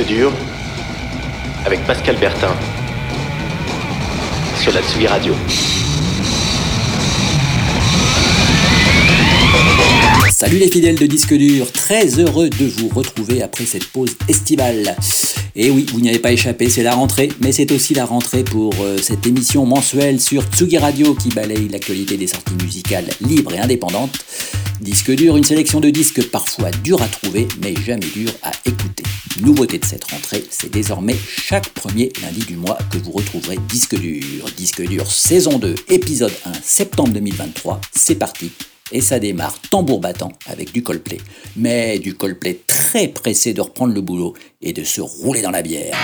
disque dur avec Pascal Bertin sur la Tsugi Radio. Salut les fidèles de Disque Dur, très heureux de vous retrouver après cette pause estivale. Et oui, vous n'y avez pas échappé, c'est la rentrée, mais c'est aussi la rentrée pour euh, cette émission mensuelle sur Tsugi Radio qui balaye l'actualité des sorties musicales libres et indépendantes. Disque dur, une sélection de disques parfois durs à trouver, mais jamais durs à écouter. Nouveauté de cette rentrée, c'est désormais chaque premier lundi du mois que vous retrouverez Disque dur. Disque dur saison 2, épisode 1, septembre 2023. C'est parti, et ça démarre tambour battant avec du Coldplay. Mais du Coldplay très pressé de reprendre le boulot et de se rouler dans la bière.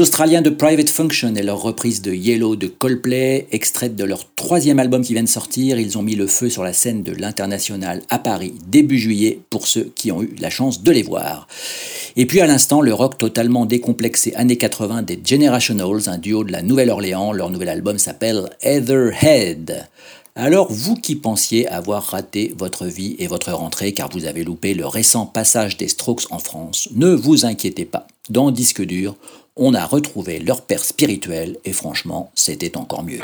Australiens de Private Function et leur reprise de Yellow de Coldplay, extraite de leur troisième album qui vient de sortir. Ils ont mis le feu sur la scène de l'International à Paris début juillet pour ceux qui ont eu la chance de les voir. Et puis à l'instant, le rock totalement décomplexé années 80 des Generationals, un duo de la Nouvelle-Orléans. Leur nouvel album s'appelle Heatherhead. Alors vous qui pensiez avoir raté votre vie et votre rentrée car vous avez loupé le récent passage des Strokes en France, ne vous inquiétez pas. Dans Disque dur, on a retrouvé leur père spirituel et franchement, c'était encore mieux.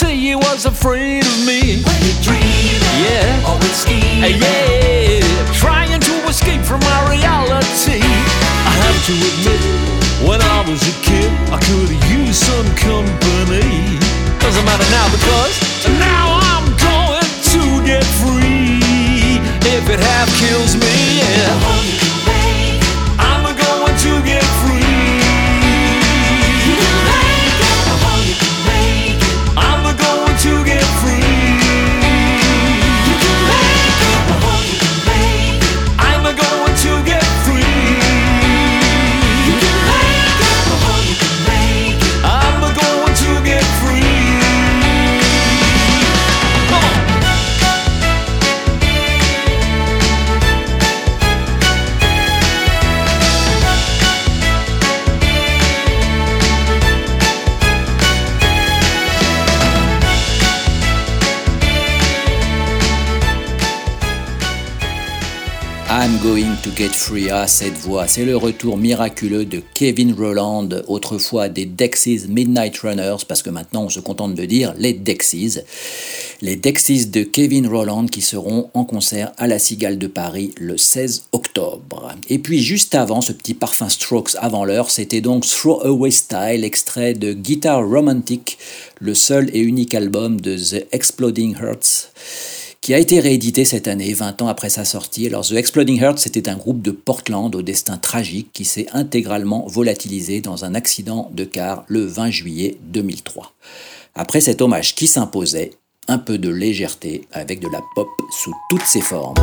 See, he was a free C'est le retour miraculeux de Kevin Rowland, autrefois des Dexys Midnight Runners, parce que maintenant on se contente de dire les Dexys. Les Dexys de Kevin Rowland qui seront en concert à la Cigale de Paris le 16 octobre. Et puis juste avant, ce petit parfum Strokes avant l'heure, c'était donc Throw Away Style, extrait de Guitar Romantic, le seul et unique album de The Exploding Hearts qui a été réédité cette année, 20 ans après sa sortie. Alors The Exploding Hearts, c'était un groupe de Portland au destin tragique qui s'est intégralement volatilisé dans un accident de car le 20 juillet 2003. Après cet hommage qui s'imposait, un peu de légèreté avec de la pop sous toutes ses formes.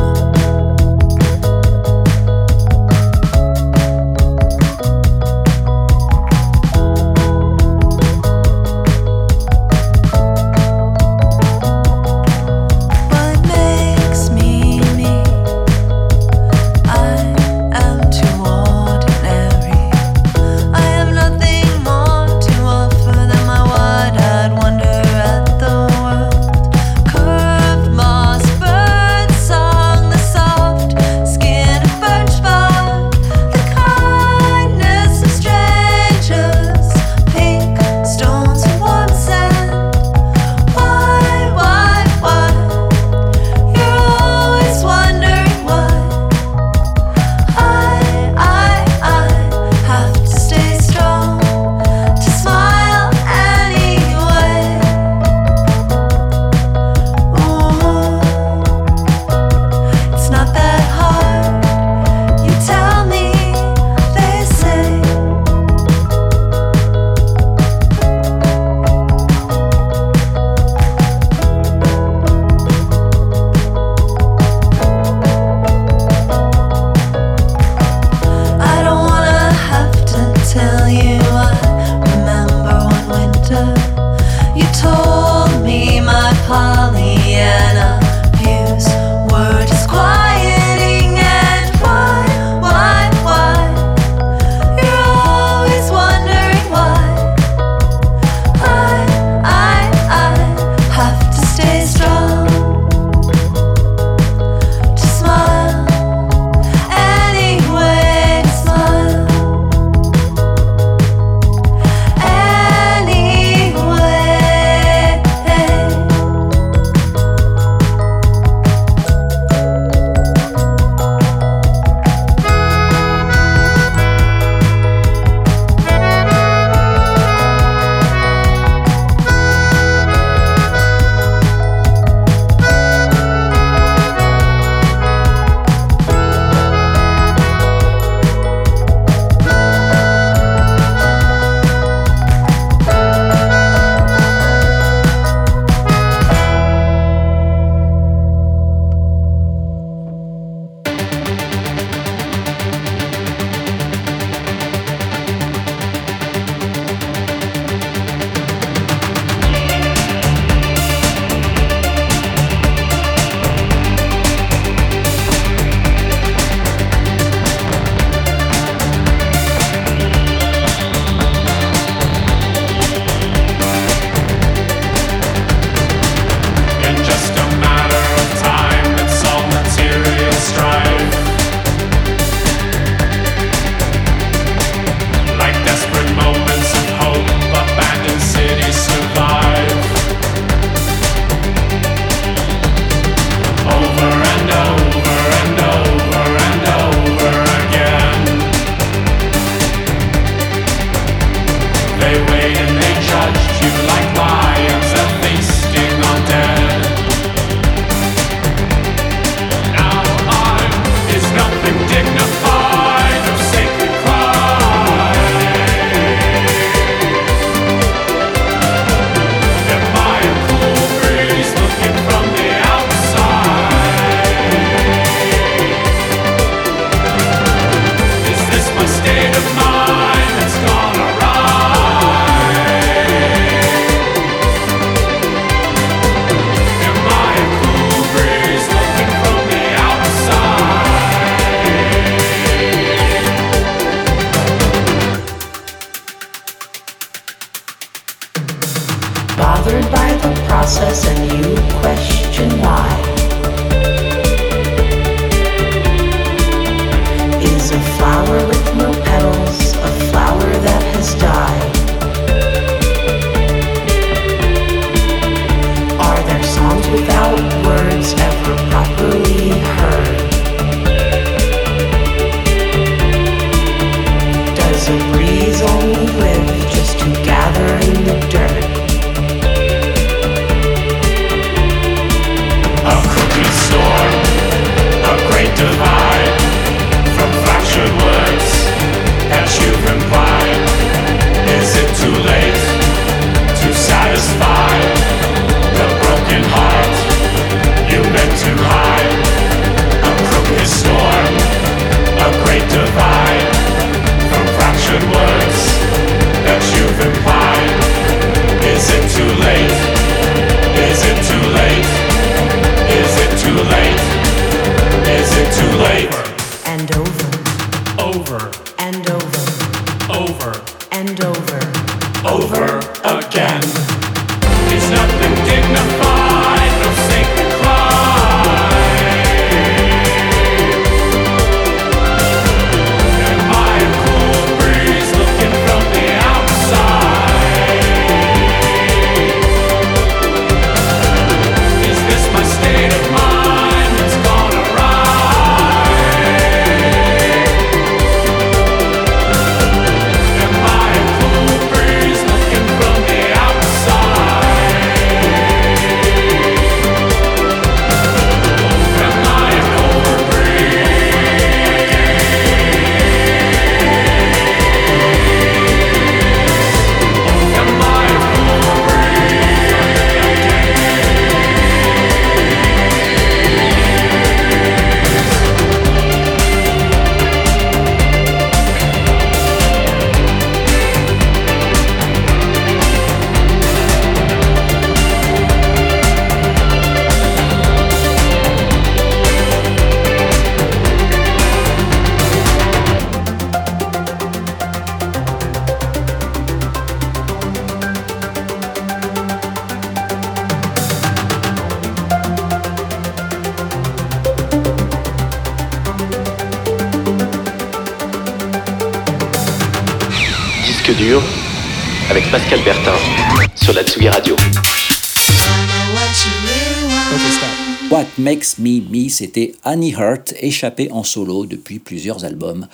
Makes Me Me, c'était Annie Hurt, échappée en solo depuis plusieurs albums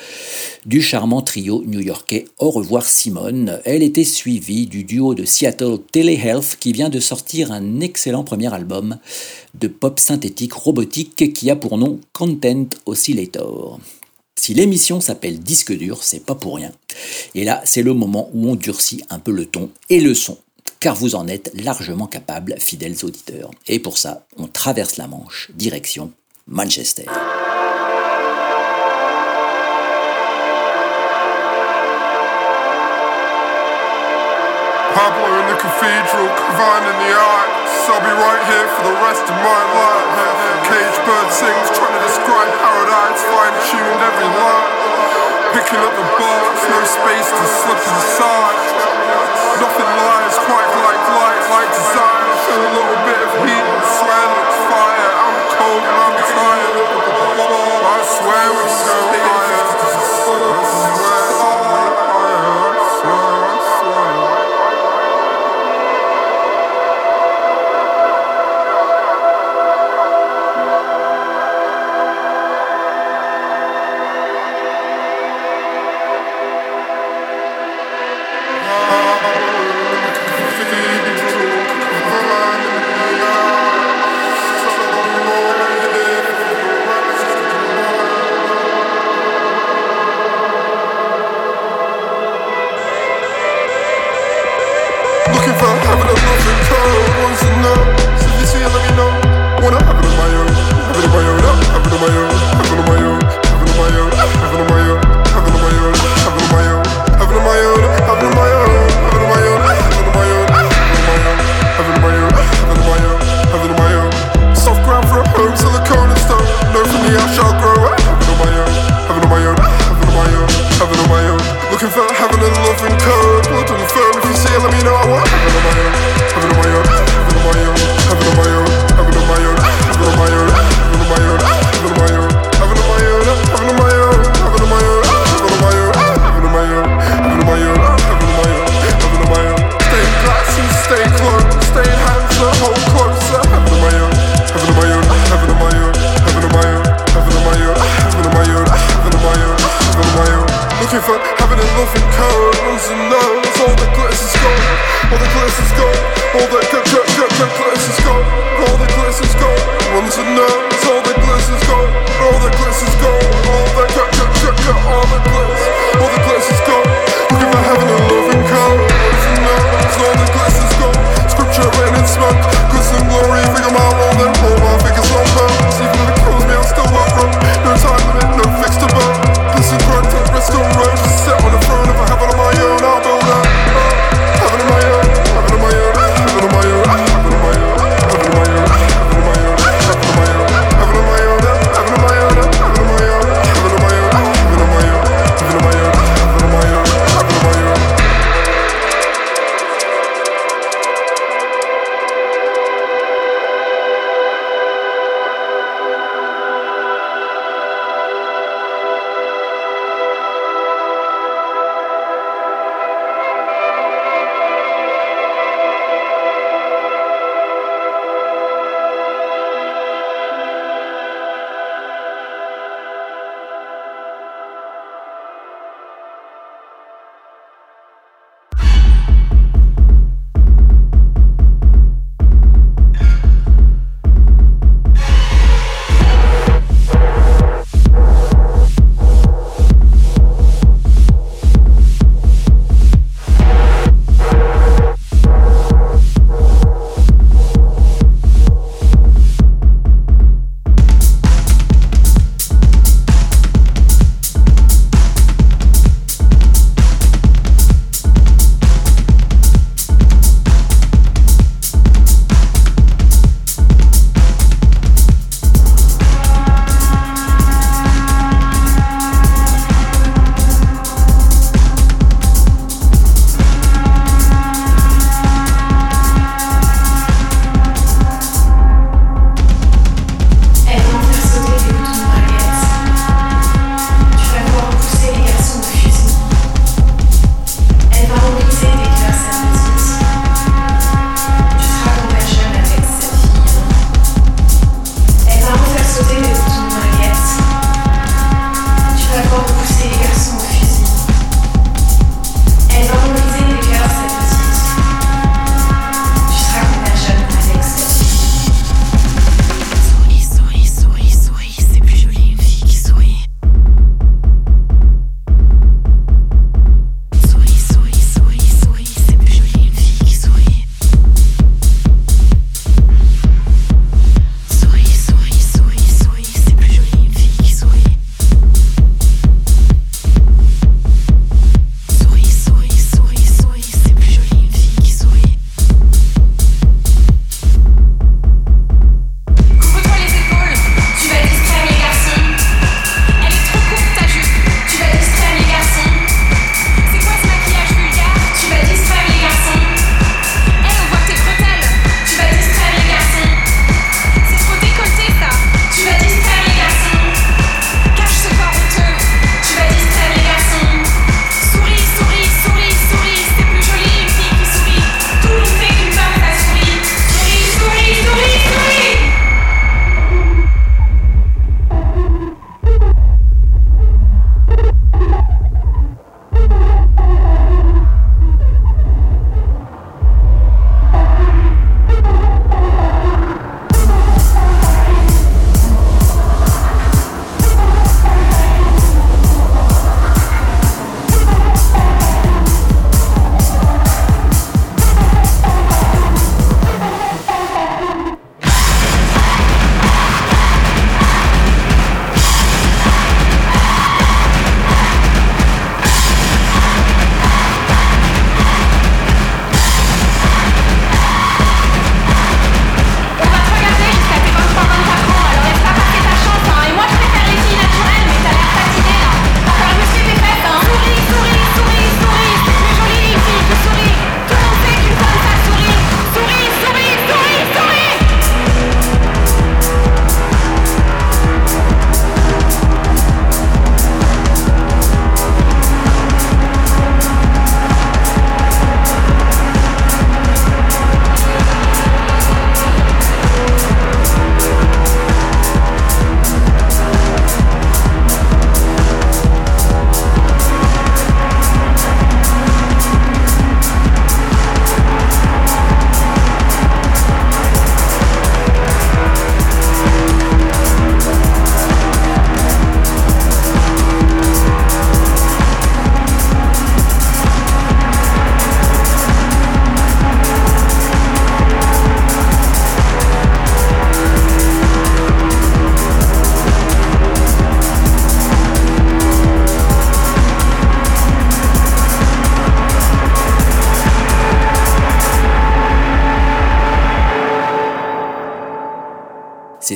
du charmant trio new-yorkais Au revoir Simone. Elle était suivie du duo de Seattle Telehealth qui vient de sortir un excellent premier album de pop synthétique robotique qui a pour nom Content Oscillator. Si l'émission s'appelle Disque dur, c'est pas pour rien. Et là, c'est le moment où on durcit un peu le ton et le son car vous en êtes largement capables, fidèles auditeurs. Et pour ça, on traverse la Manche, direction Manchester. Pablo in the cathedral, Cavan in the arts. I'll be right here for the rest of my life. Cage bird sings, trying to describe paradise, fine tuned every line. Picking up the bars, no space to slip inside. Nothing lies quite like light, like desire. Feel a little bit of heat, swear like fire. I'm cold and I'm tired. I swear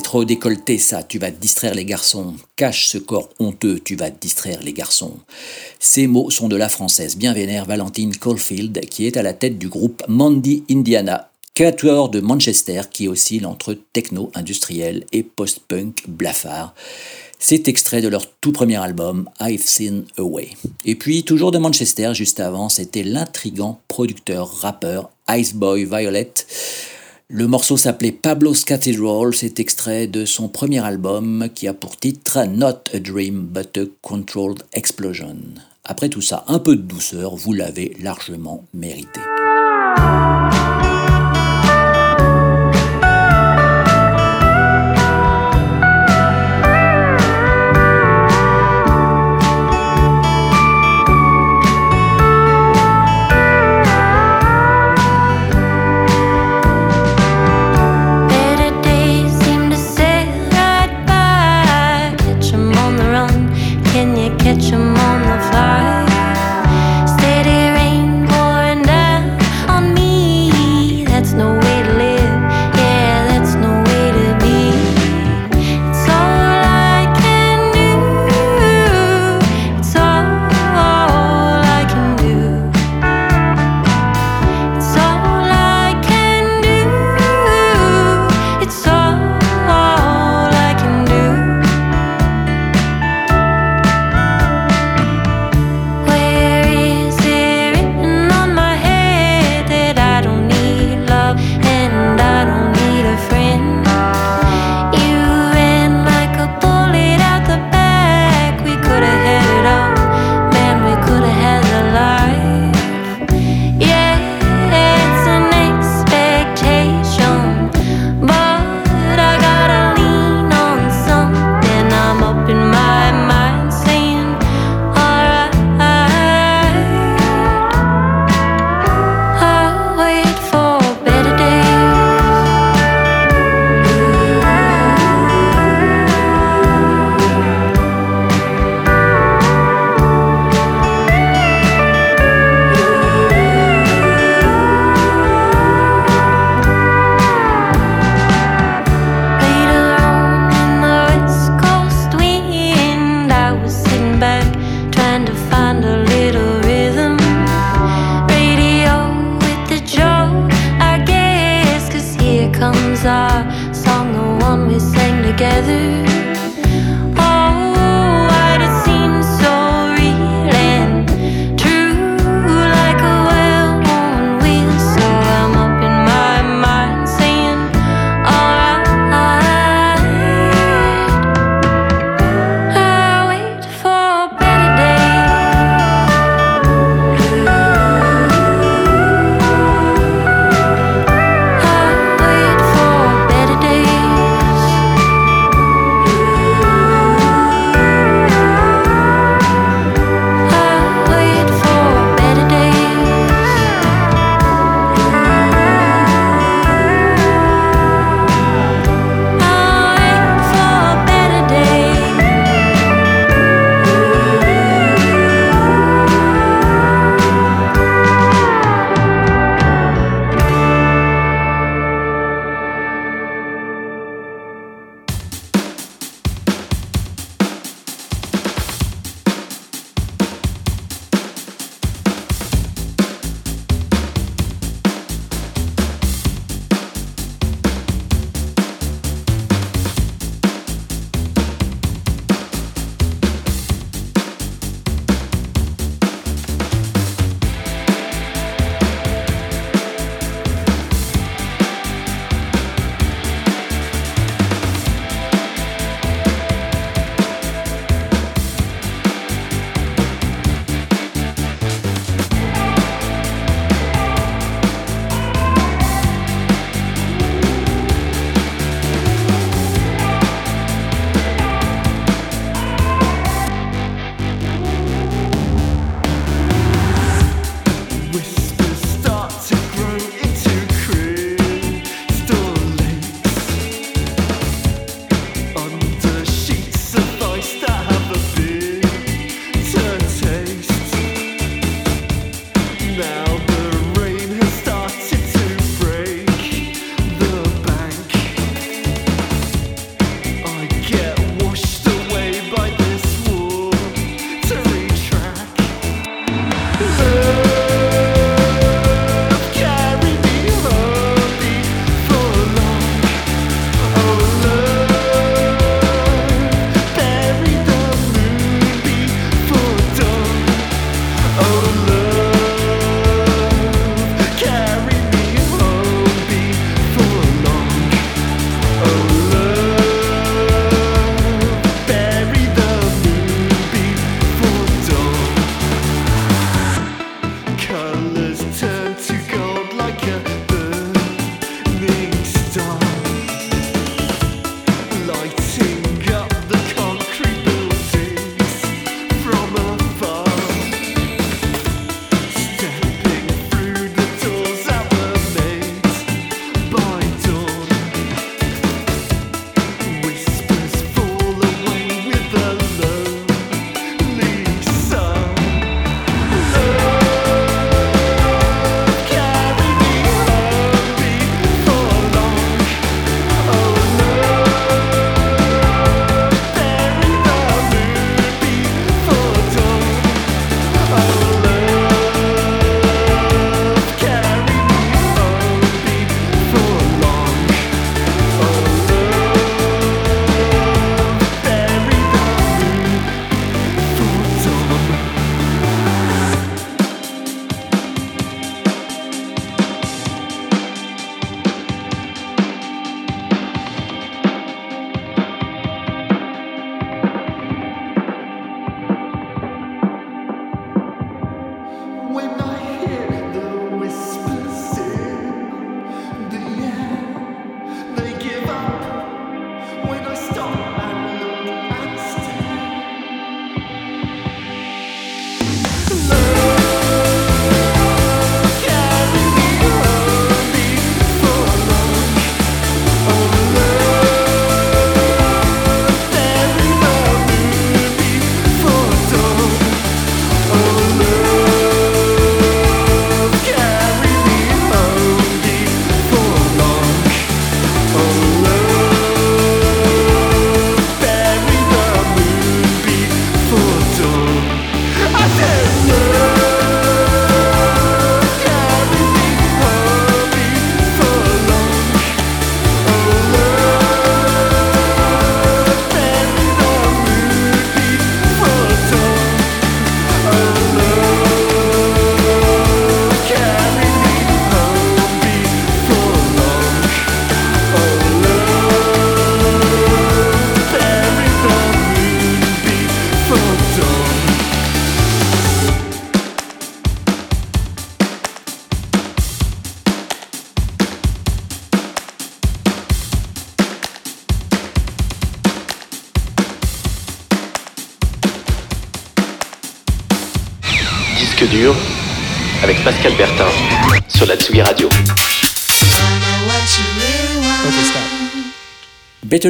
trop décolleté ça, tu vas distraire les garçons. Cache ce corps honteux, tu vas distraire les garçons. Ces mots sont de la française bien vénère Valentine Caulfield, qui est à la tête du groupe Mandy Indiana, créateur de Manchester qui oscille entre techno industriel et post-punk blafard. C'est extrait de leur tout premier album, I've Seen Away. Et puis, toujours de Manchester, juste avant, c'était l'intrigant producteur-rappeur Iceboy Violet. Le morceau s'appelait Pablo's Cathedral, c'est extrait de son premier album qui a pour titre Not a Dream but a Controlled Explosion. Après tout ça, un peu de douceur, vous l'avez largement mérité.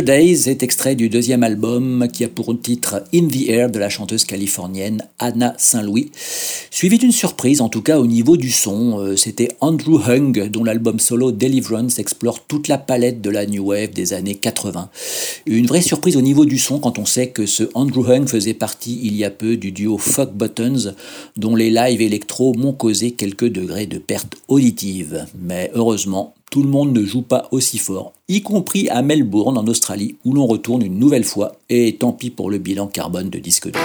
Days est extrait du deuxième album qui a pour titre In the Air de la chanteuse californienne Anna Saint-Louis. Suivi d'une surprise, en tout cas au niveau du son, euh, c'était Andrew Hung dont l'album solo Deliverance explore toute la palette de la New Wave des années 80. Une vraie surprise au niveau du son quand on sait que ce Andrew Hung faisait partie il y a peu du duo Fuck Buttons dont les lives électro m'ont causé quelques degrés de perte auditive. Mais heureusement, tout le monde ne joue pas aussi fort, y compris à Melbourne en Australie où l'on retourne une nouvelle fois, et tant pis pour le bilan carbone de disque dur.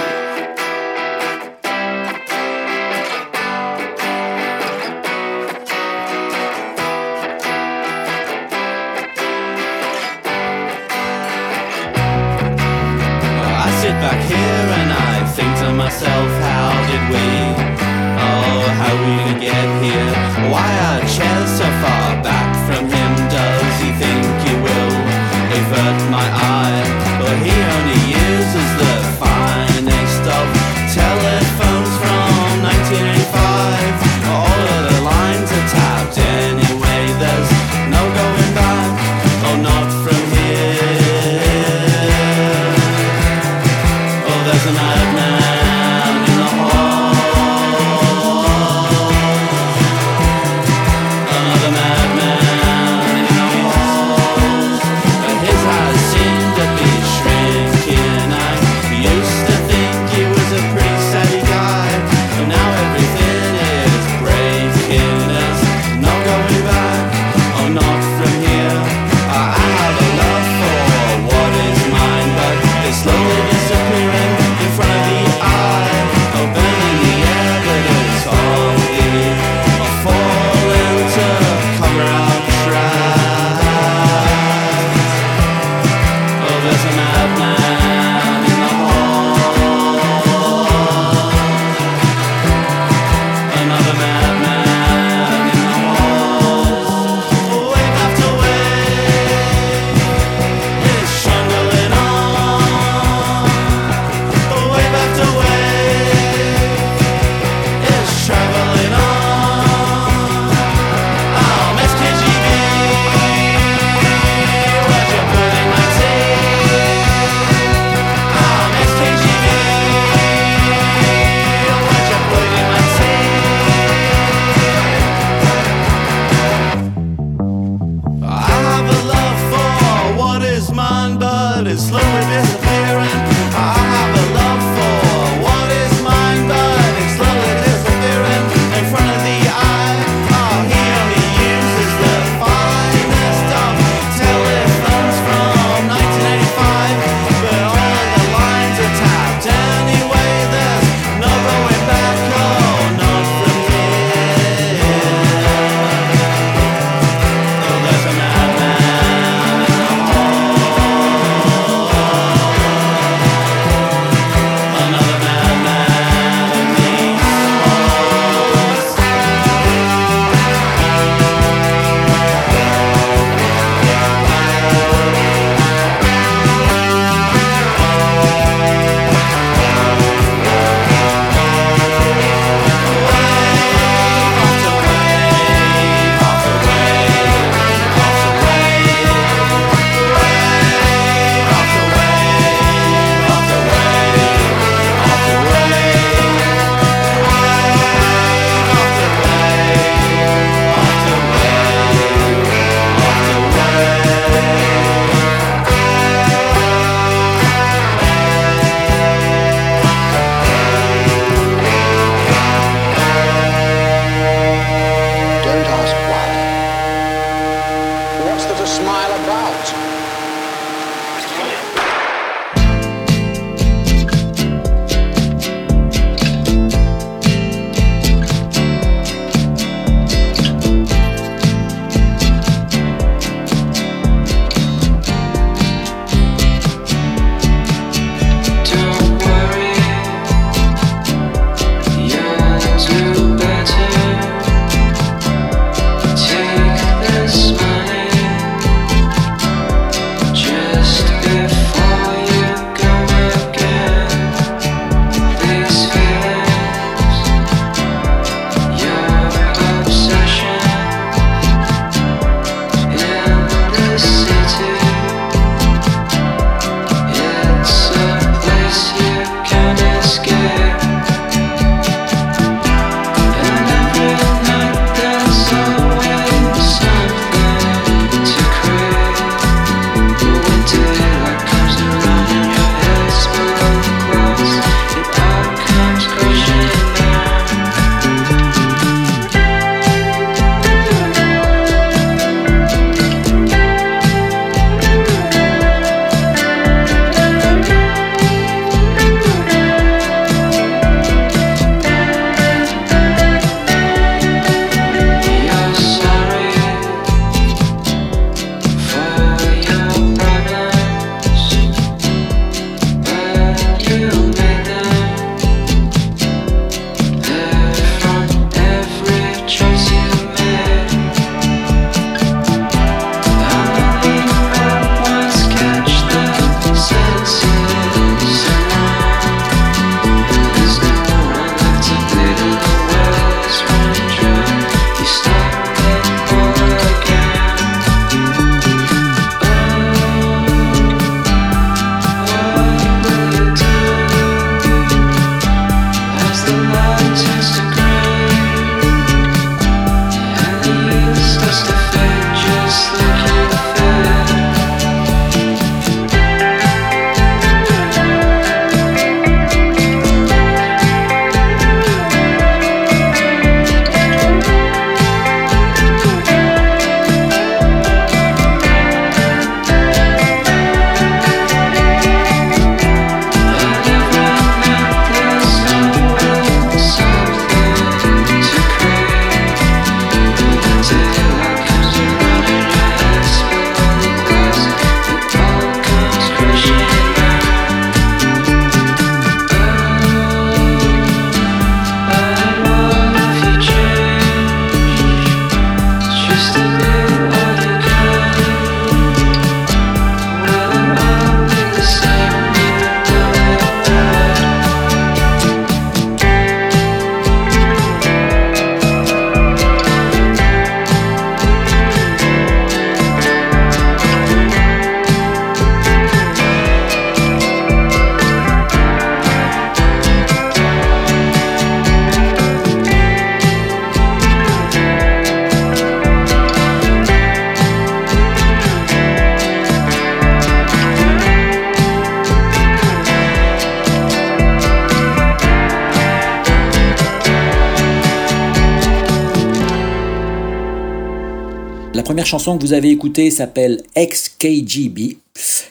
Chanson que vous avez écoutée s'appelle XKGB.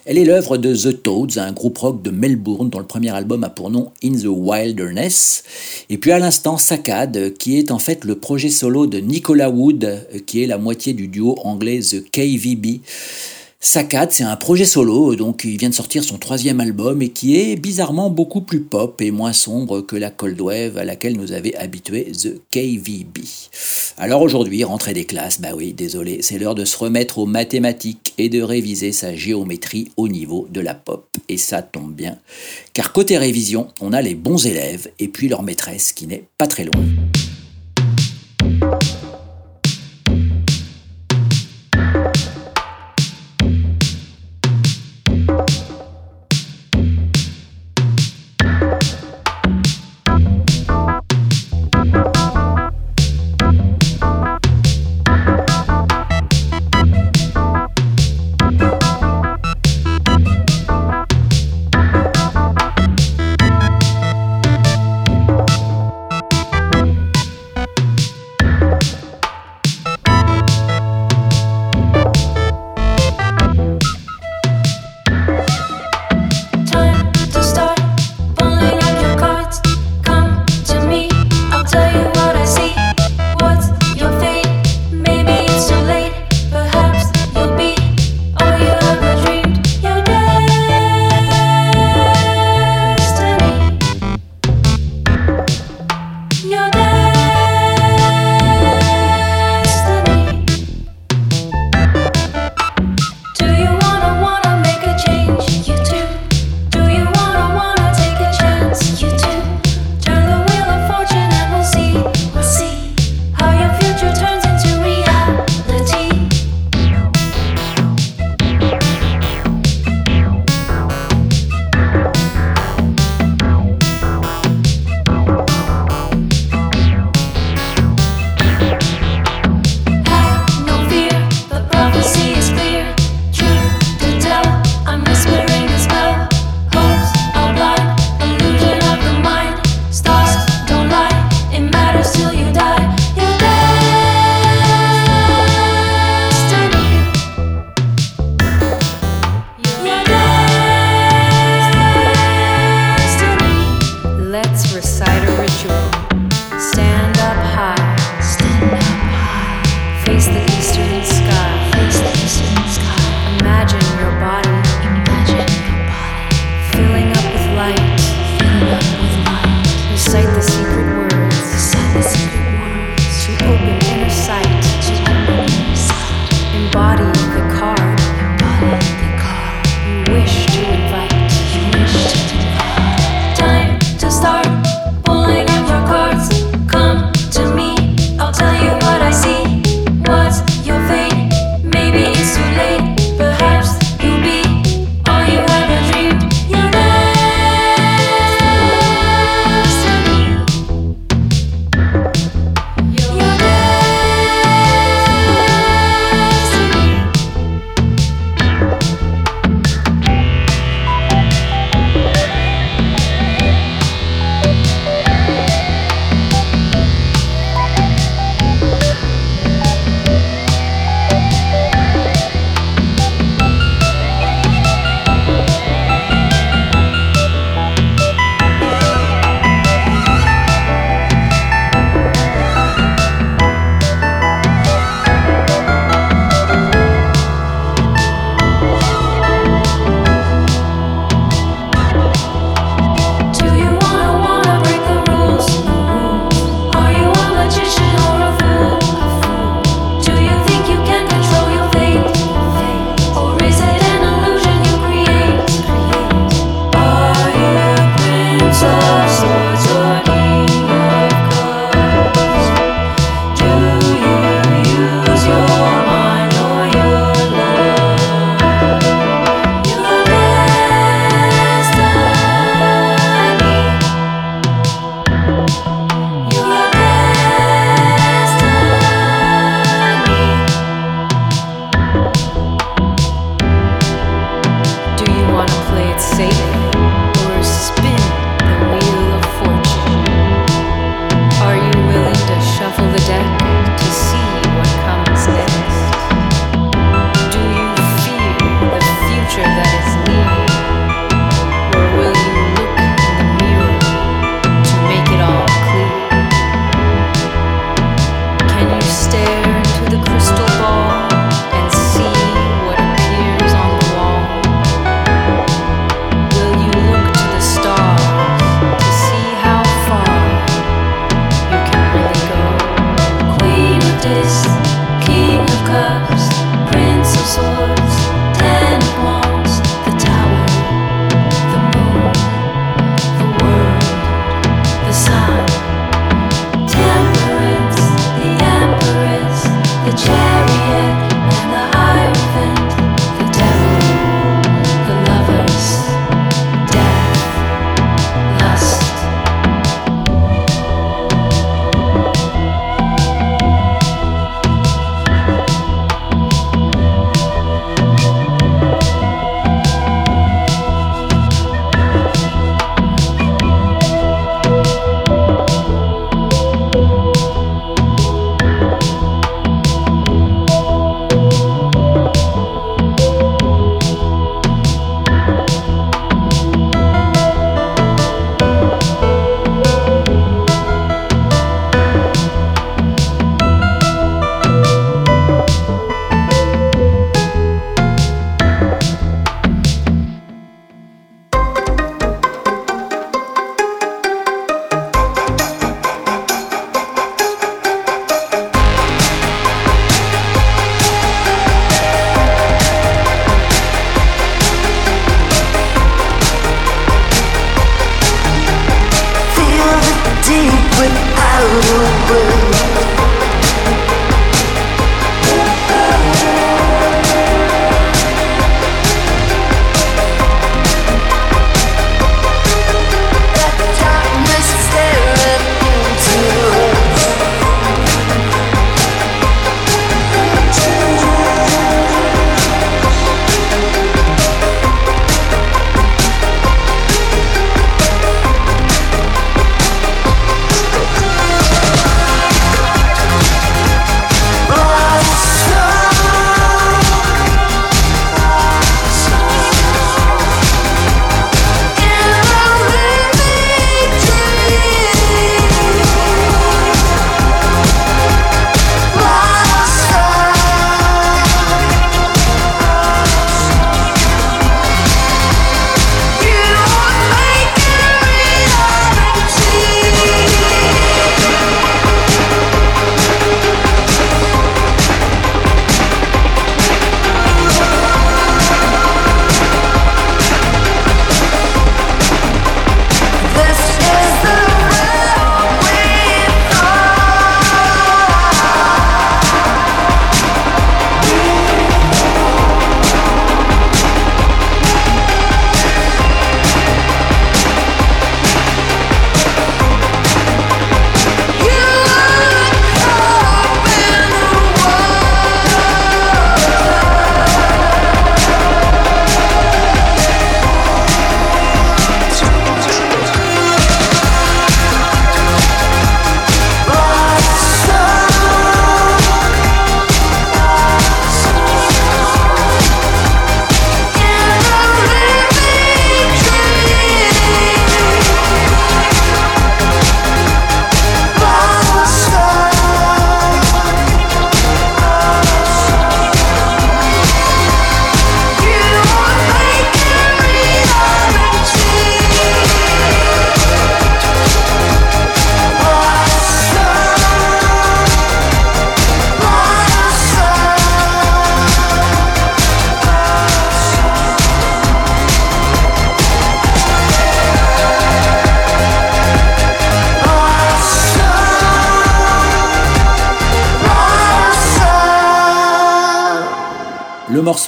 Elle est l'œuvre de The Toads, un groupe rock de Melbourne dont le premier album a pour nom In the Wilderness. Et puis à l'instant, Saccade, qui est en fait le projet solo de Nicola Wood, qui est la moitié du duo anglais The KVB. Saccade, c'est un projet solo, donc il vient de sortir son troisième album et qui est bizarrement beaucoup plus pop et moins sombre que la Cold Wave à laquelle nous avait habitué The KVB. Alors aujourd'hui, rentrée des classes, bah oui, désolé, c'est l'heure de se remettre aux mathématiques et de réviser sa géométrie au niveau de la pop. Et ça tombe bien, car côté révision, on a les bons élèves et puis leur maîtresse qui n'est pas très loin.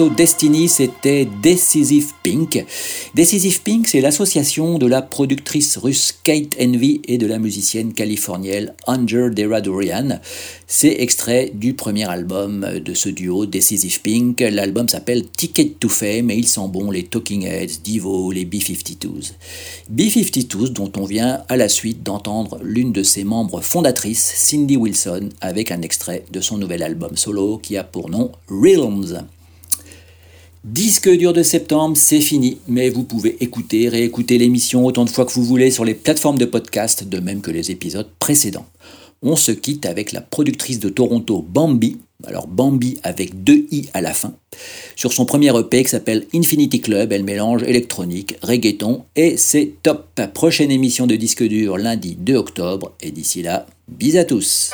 Destiny, c'était Decisive Pink. Decisive Pink, c'est l'association de la productrice russe Kate Envy et de la musicienne californienne Anger Deradorian. C'est extrait du premier album de ce duo Decisive Pink. L'album s'appelle Ticket to Fame et ils sont bons les Talking Heads, Divo, les B-52s. B-52s dont on vient à la suite d'entendre l'une de ses membres fondatrices, Cindy Wilson, avec un extrait de son nouvel album solo qui a pour nom Realms. Disque dur de septembre, c'est fini, mais vous pouvez écouter, réécouter l'émission autant de fois que vous voulez sur les plateformes de podcast, de même que les épisodes précédents. On se quitte avec la productrice de Toronto, Bambi, alors Bambi avec deux i à la fin, sur son premier EP qui s'appelle Infinity Club, elle mélange électronique, reggaeton, et c'est top. Prochaine émission de disque dur lundi 2 octobre, et d'ici là, bis à tous.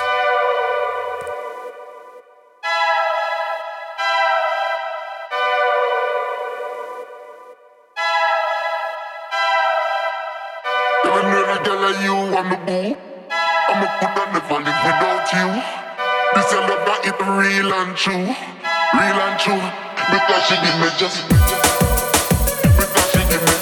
On the boo. I'ma put on never live without you. This a love that it real and true, real and true. Because she give me just, because she give me.